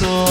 corazón.